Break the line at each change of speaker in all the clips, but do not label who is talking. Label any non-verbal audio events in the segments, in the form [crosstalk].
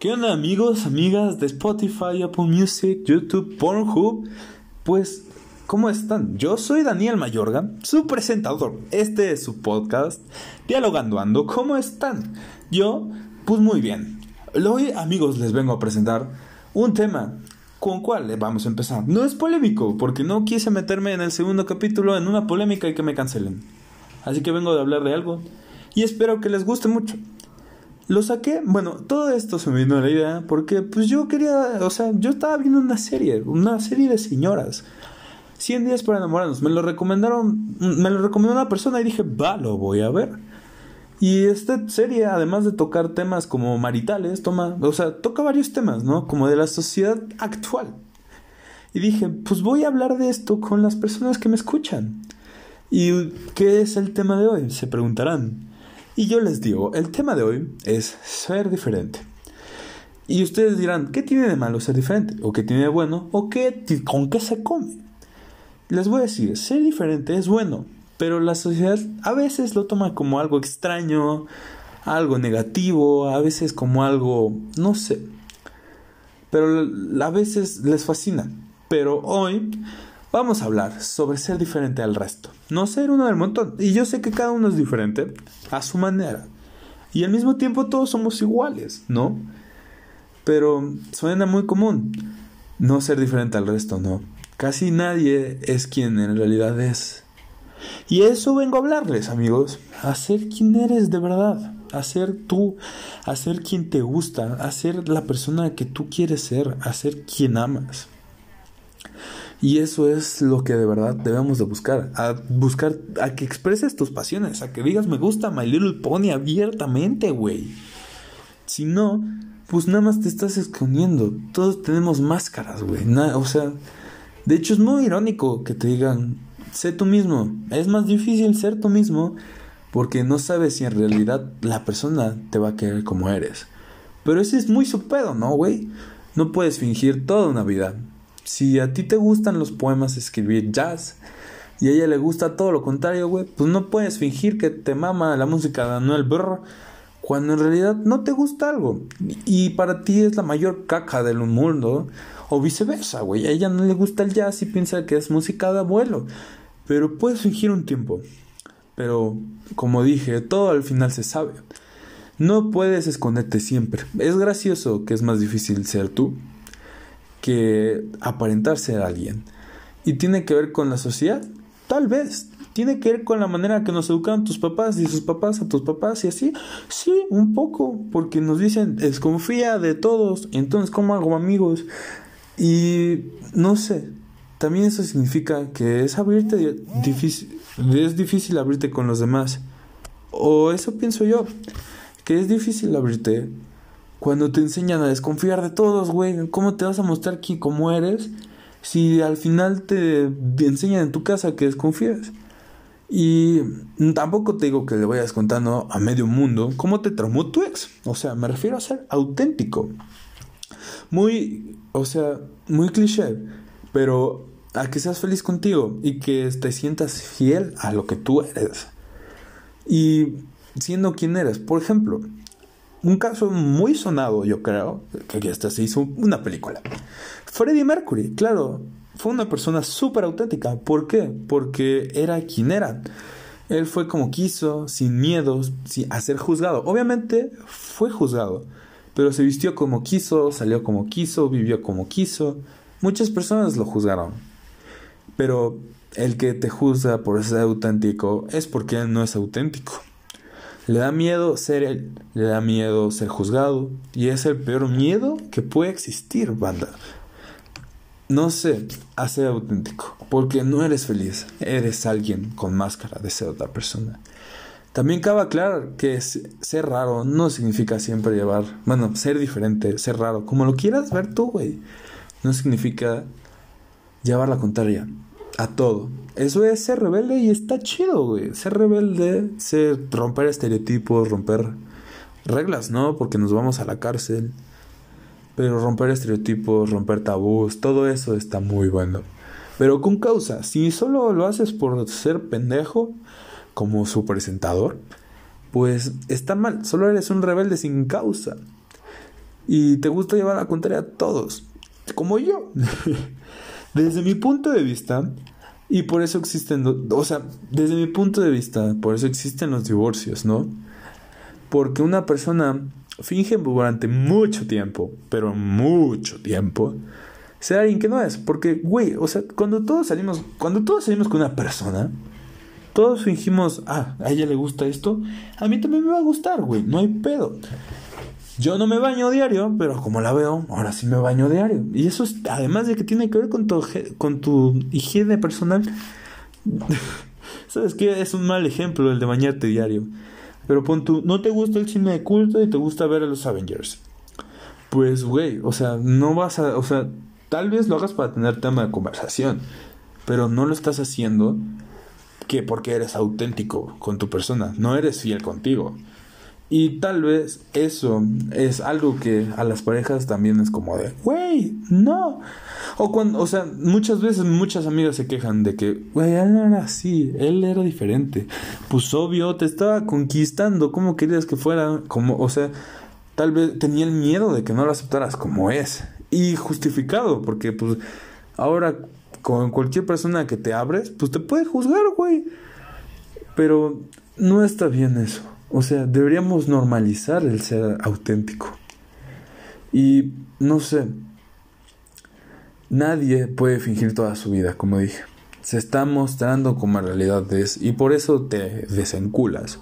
¿Qué onda amigos, amigas de Spotify, Apple Music, YouTube, Pornhub? Pues, ¿cómo están? Yo soy Daniel Mayorga, su presentador. Este es su podcast, Dialogando Ando. ¿Cómo están? Yo, pues muy bien. Hoy, amigos, les vengo a presentar un tema. ¿Con cuál vamos a empezar? No es polémico, porque no quise meterme en el segundo capítulo en una polémica y que me cancelen. Así que vengo de hablar de algo y espero que les guste mucho. Lo saqué, bueno, todo esto se me vino a la idea porque pues yo quería, o sea, yo estaba viendo una serie, una serie de señoras. 100 días para enamorarnos, me lo recomendaron, me lo recomendó una persona y dije, va, lo voy a ver. Y esta serie, además de tocar temas como maritales, toma, o sea, toca varios temas, ¿no? Como de la sociedad actual. Y dije, pues voy a hablar de esto con las personas que me escuchan. ¿Y qué es el tema de hoy? Se preguntarán. Y yo les digo, el tema de hoy es ser diferente. Y ustedes dirán, ¿qué tiene de malo ser diferente? ¿O qué tiene de bueno? ¿O qué, con qué se come? Les voy a decir, ser diferente es bueno, pero la sociedad a veces lo toma como algo extraño, algo negativo, a veces como algo, no sé. Pero a veces les fascina. Pero hoy Vamos a hablar sobre ser diferente al resto, no ser uno del montón. Y yo sé que cada uno es diferente a su manera. Y al mismo tiempo todos somos iguales, ¿no? Pero suena muy común no ser diferente al resto, ¿no? Casi nadie es quien en realidad es. Y eso vengo a hablarles, amigos, a ser quien eres de verdad, a ser tú, a ser quien te gusta, a ser la persona que tú quieres ser, a ser quien amas. Y eso es lo que de verdad debemos de buscar. A buscar, a que expreses tus pasiones, a que digas me gusta My Little Pony abiertamente, güey. Si no, pues nada más te estás escondiendo. Todos tenemos máscaras, güey. O sea, de hecho es muy irónico que te digan, sé tú mismo. Es más difícil ser tú mismo porque no sabes si en realidad la persona te va a querer como eres. Pero ese es muy su pedo, ¿no, güey? No puedes fingir toda una vida. Si a ti te gustan los poemas, escribir jazz, y a ella le gusta todo lo contrario, güey, pues no puedes fingir que te mama la música de Anuel Burr cuando en realidad no te gusta algo. Y para ti es la mayor caca del mundo. O viceversa, güey. A ella no le gusta el jazz y piensa que es música de abuelo. Pero puedes fingir un tiempo. Pero, como dije, todo al final se sabe. No puedes esconderte siempre. Es gracioso que es más difícil ser tú que aparentar ser alguien. ¿Y tiene que ver con la sociedad? Tal vez. ¿Tiene que ver con la manera que nos educaron tus papás y sus papás a tus papás y así? Sí, un poco, porque nos dicen, desconfía de todos, entonces ¿cómo hago amigos? Y no sé, también eso significa que es abrirte difícil, es difícil abrirte con los demás. O eso pienso yo, que es difícil abrirte cuando te enseñan a desconfiar de todos, güey, ¿cómo te vas a mostrar aquí cómo eres si al final te enseñan en tu casa que desconfías? Y tampoco te digo que le vayas contando a medio mundo cómo te traumó tu ex. O sea, me refiero a ser auténtico. Muy, o sea, muy cliché, pero a que seas feliz contigo y que te sientas fiel a lo que tú eres. Y siendo quien eres. Por ejemplo, un caso muy sonado, yo creo, que hasta se hizo una película. Freddie Mercury, claro, fue una persona súper auténtica. ¿Por qué? Porque era quien era. Él fue como quiso, sin miedos, a ser juzgado. Obviamente fue juzgado, pero se vistió como quiso, salió como quiso, vivió como quiso. Muchas personas lo juzgaron. Pero el que te juzga por ser auténtico es porque él no es auténtico. Le da miedo ser él, le da miedo ser juzgado y es el peor miedo que puede existir, banda. No sé, a ser auténtico, porque no eres feliz, eres alguien con máscara de ser otra persona. También cabe aclarar que ser raro no significa siempre llevar, bueno, ser diferente, ser raro, como lo quieras ver tú, güey. No significa llevar la contraria a todo. Eso es ser rebelde y está chido, güey. Ser rebelde, ser romper estereotipos, romper reglas, ¿no? Porque nos vamos a la cárcel. Pero romper estereotipos, romper tabús, todo eso está muy bueno. Pero con causa, si solo lo haces por ser pendejo, como su presentador, pues está mal, solo eres un rebelde sin causa. y te gusta llevar la contraria a todos, como yo. [laughs] desde mi punto de vista, y por eso existen, o sea, desde mi punto de vista, por eso existen los divorcios, ¿no? Porque una persona finge durante mucho tiempo, pero mucho tiempo, ser alguien que no es. Porque, güey, o sea, cuando todos salimos, cuando todos salimos con una persona, todos fingimos, ah, a ella le gusta esto, a mí también me va a gustar, güey, no hay pedo. Yo no me baño diario, pero como la veo, ahora sí me baño diario. Y eso es, además de que tiene que ver con tu, con tu higiene personal. [laughs] ¿Sabes qué? Es un mal ejemplo el de bañarte diario. Pero pon tú, no te gusta el cine de culto y te gusta ver a los Avengers. Pues, güey, o sea, no vas a, o sea, tal vez lo hagas para tener tema de conversación, pero no lo estás haciendo que porque eres auténtico con tu persona, no eres fiel contigo. Y tal vez eso es algo que a las parejas también es como de, güey, no. O cuando, o sea, muchas veces muchas amigas se quejan de que, güey, él no era así, él era diferente. Pues obvio, te estaba conquistando, ¿cómo querías que fuera? Como, o sea, tal vez tenía el miedo de que no lo aceptaras como es. Y justificado, porque pues ahora con cualquier persona que te abres, pues te puede juzgar, güey. Pero no está bien eso. O sea, deberíamos normalizar el ser auténtico. Y no sé, nadie puede fingir toda su vida, como dije. Se está mostrando como en realidad es y por eso te desenculas.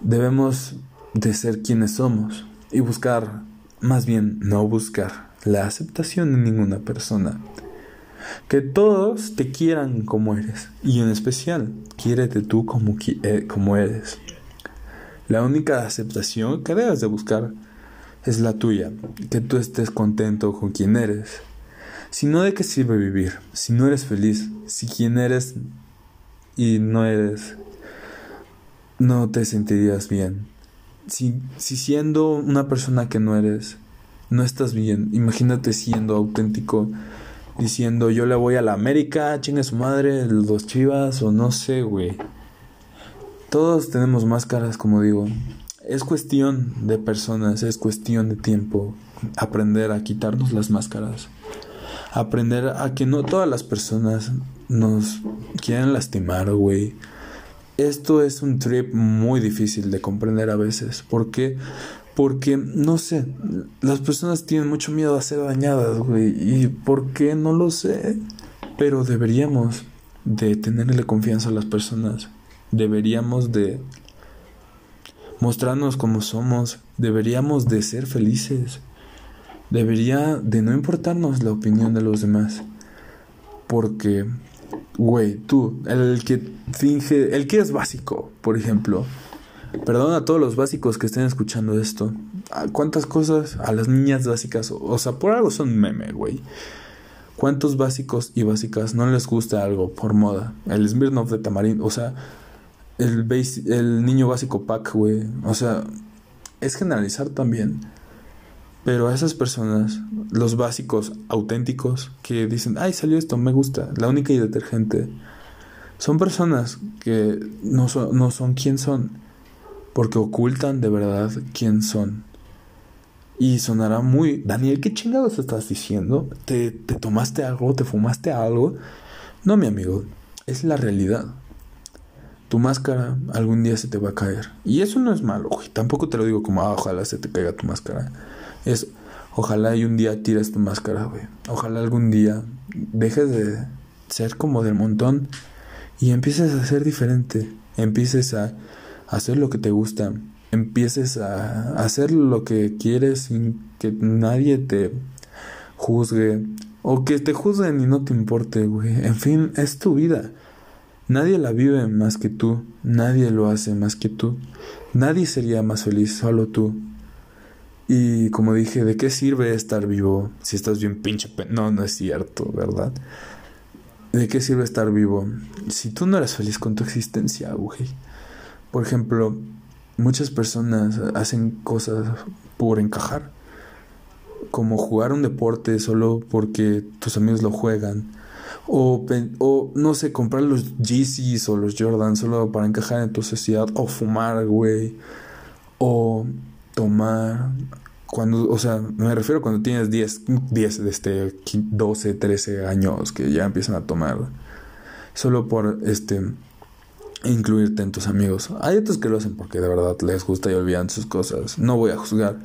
Debemos de ser quienes somos y buscar, más bien no buscar, la aceptación de ninguna persona. Que todos te quieran como eres y en especial, quiérete tú como, eh, como eres. La única aceptación que debes de buscar es la tuya, que tú estés contento con quien eres. Si no, ¿de qué sirve vivir? Si no eres feliz, si quien eres y no eres, no te sentirías bien. Si, si siendo una persona que no eres, no estás bien, imagínate siendo auténtico, diciendo yo le voy a la América, chingue su madre, los chivas o no sé, güey. Todos tenemos máscaras, como digo. Es cuestión de personas, es cuestión de tiempo aprender a quitarnos las máscaras. Aprender a que no todas las personas nos quieren lastimar, güey. Esto es un trip muy difícil de comprender a veces. ¿Por qué? Porque, no sé, las personas tienen mucho miedo a ser dañadas, güey. ¿Y por qué? No lo sé. Pero deberíamos de tenerle confianza a las personas deberíamos de mostrarnos como somos, deberíamos de ser felices, debería de no importarnos la opinión de los demás, porque, güey, tú, el que finge, el que es básico, por ejemplo, perdón a todos los básicos que estén escuchando esto, ¿cuántas cosas a las niñas básicas, o sea, por algo son meme, güey? ¿Cuántos básicos y básicas no les gusta algo por moda? El Smirnoff de tamarindo, o sea, el, el niño básico pack, güey. O sea, es generalizar también. Pero a esas personas, los básicos auténticos que dicen, ay, salió esto, me gusta, la única y detergente, son personas que no son, no son quién son, porque ocultan de verdad quién son. Y sonará muy, Daniel, ¿qué chingados estás diciendo? ¿Te, ¿Te tomaste algo? ¿Te fumaste algo? No, mi amigo, es la realidad tu máscara algún día se te va a caer. Y eso no es malo, güey. Tampoco te lo digo como, ah, ojalá se te caiga tu máscara. Es, ojalá y un día tires tu máscara, güey. Ojalá algún día dejes de ser como del montón y empieces a ser diferente. Empieces a hacer lo que te gusta. Empieces a hacer lo que quieres sin que nadie te juzgue. O que te juzguen y no te importe, güey. En fin, es tu vida. Nadie la vive más que tú, nadie lo hace más que tú, nadie sería más feliz, solo tú. Y como dije, ¿de qué sirve estar vivo si estás bien pinche? No, no es cierto, ¿verdad? ¿De qué sirve estar vivo si tú no eres feliz con tu existencia, güey? Por ejemplo, muchas personas hacen cosas por encajar, como jugar un deporte solo porque tus amigos lo juegan o, o, no sé, comprar los Yeezys o los Jordan solo para encajar en tu sociedad. O fumar, güey. O tomar. cuando, o sea, me refiero cuando tienes 10, 10, este, 12, 13 años que ya empiezan a tomar. Solo por, este, incluirte en tus amigos. Hay otros que lo hacen porque de verdad les gusta y olvidan sus cosas. No voy a juzgar.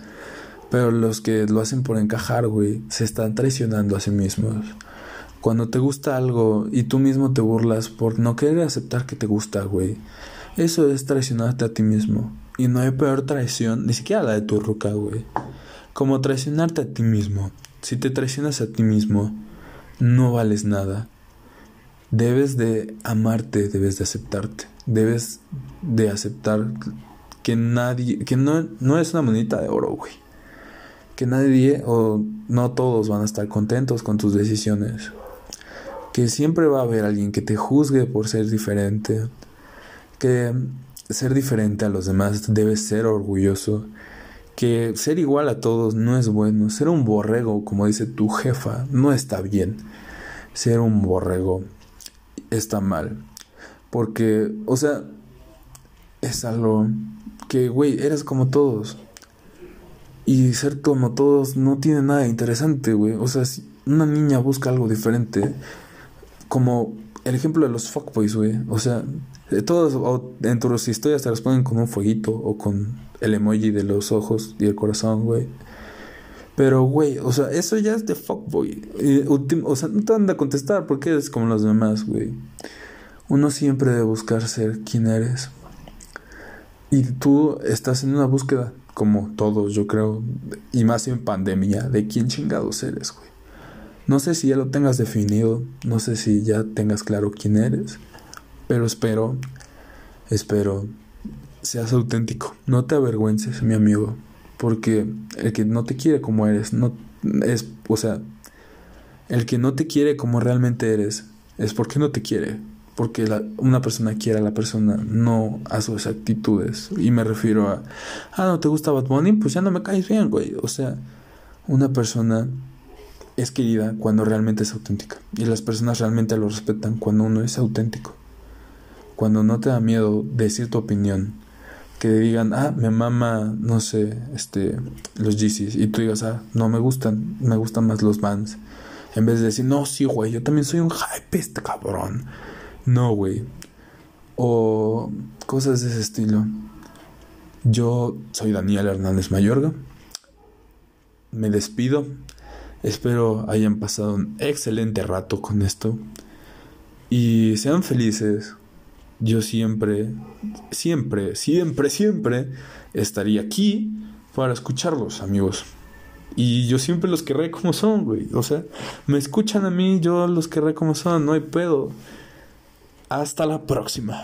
Pero los que lo hacen por encajar, güey, se están traicionando a sí mismos. Cuando te gusta algo y tú mismo te burlas por no querer aceptar que te gusta, güey. Eso es traicionarte a ti mismo. Y no hay peor traición, ni siquiera la de tu ruca, güey. Como traicionarte a ti mismo. Si te traicionas a ti mismo, no vales nada. Debes de amarte, debes de aceptarte. Debes de aceptar que nadie, que no, no es una monita de oro, güey. Que nadie o no todos van a estar contentos con tus decisiones. Que siempre va a haber alguien que te juzgue por ser diferente. Que ser diferente a los demás debes ser orgulloso. Que ser igual a todos no es bueno. Ser un borrego, como dice tu jefa, no está bien. Ser un borrego está mal. Porque, o sea, es algo que, güey, eres como todos. Y ser como todos no tiene nada interesante, güey. O sea, si una niña busca algo diferente, como el ejemplo de los fuckboys, güey. O sea, todos dentro de sus historias te responden con un fueguito o con el emoji de los ojos y el corazón, güey. Pero, güey, o sea, eso ya es de fuckboy. o sea, no te van a contestar porque eres como los demás, güey. Uno siempre debe buscar ser quien eres. Y tú estás en una búsqueda, como todos, yo creo, y más en pandemia, de quién chingados eres, güey. No sé si ya lo tengas definido, no sé si ya tengas claro quién eres, pero espero, espero seas auténtico. No te avergüences, mi amigo, porque el que no te quiere como eres, no es, o sea, el que no te quiere como realmente eres, es porque no te quiere, porque una persona quiere a la persona, no a sus actitudes. Y me refiero a, ah, no te gusta Bad Bunny, pues ya no me caes bien, güey. O sea, una persona es querida cuando realmente es auténtica. Y las personas realmente lo respetan cuando uno es auténtico. Cuando no te da miedo decir tu opinión. Que digan, ah, me mama, no sé, este, los Yeezys. Y tú digas, ah, no me gustan, me gustan más los Vans. En vez de decir, no, sí, güey, yo también soy un hype, este cabrón. No, güey. O cosas de ese estilo. Yo soy Daniel Hernández Mayorga. Me despido. Espero hayan pasado un excelente rato con esto. Y sean felices. Yo siempre, siempre, siempre, siempre estaría aquí para escucharlos, amigos. Y yo siempre los querré como son, güey. O sea, me escuchan a mí, yo los querré como son, no hay pedo. Hasta la próxima.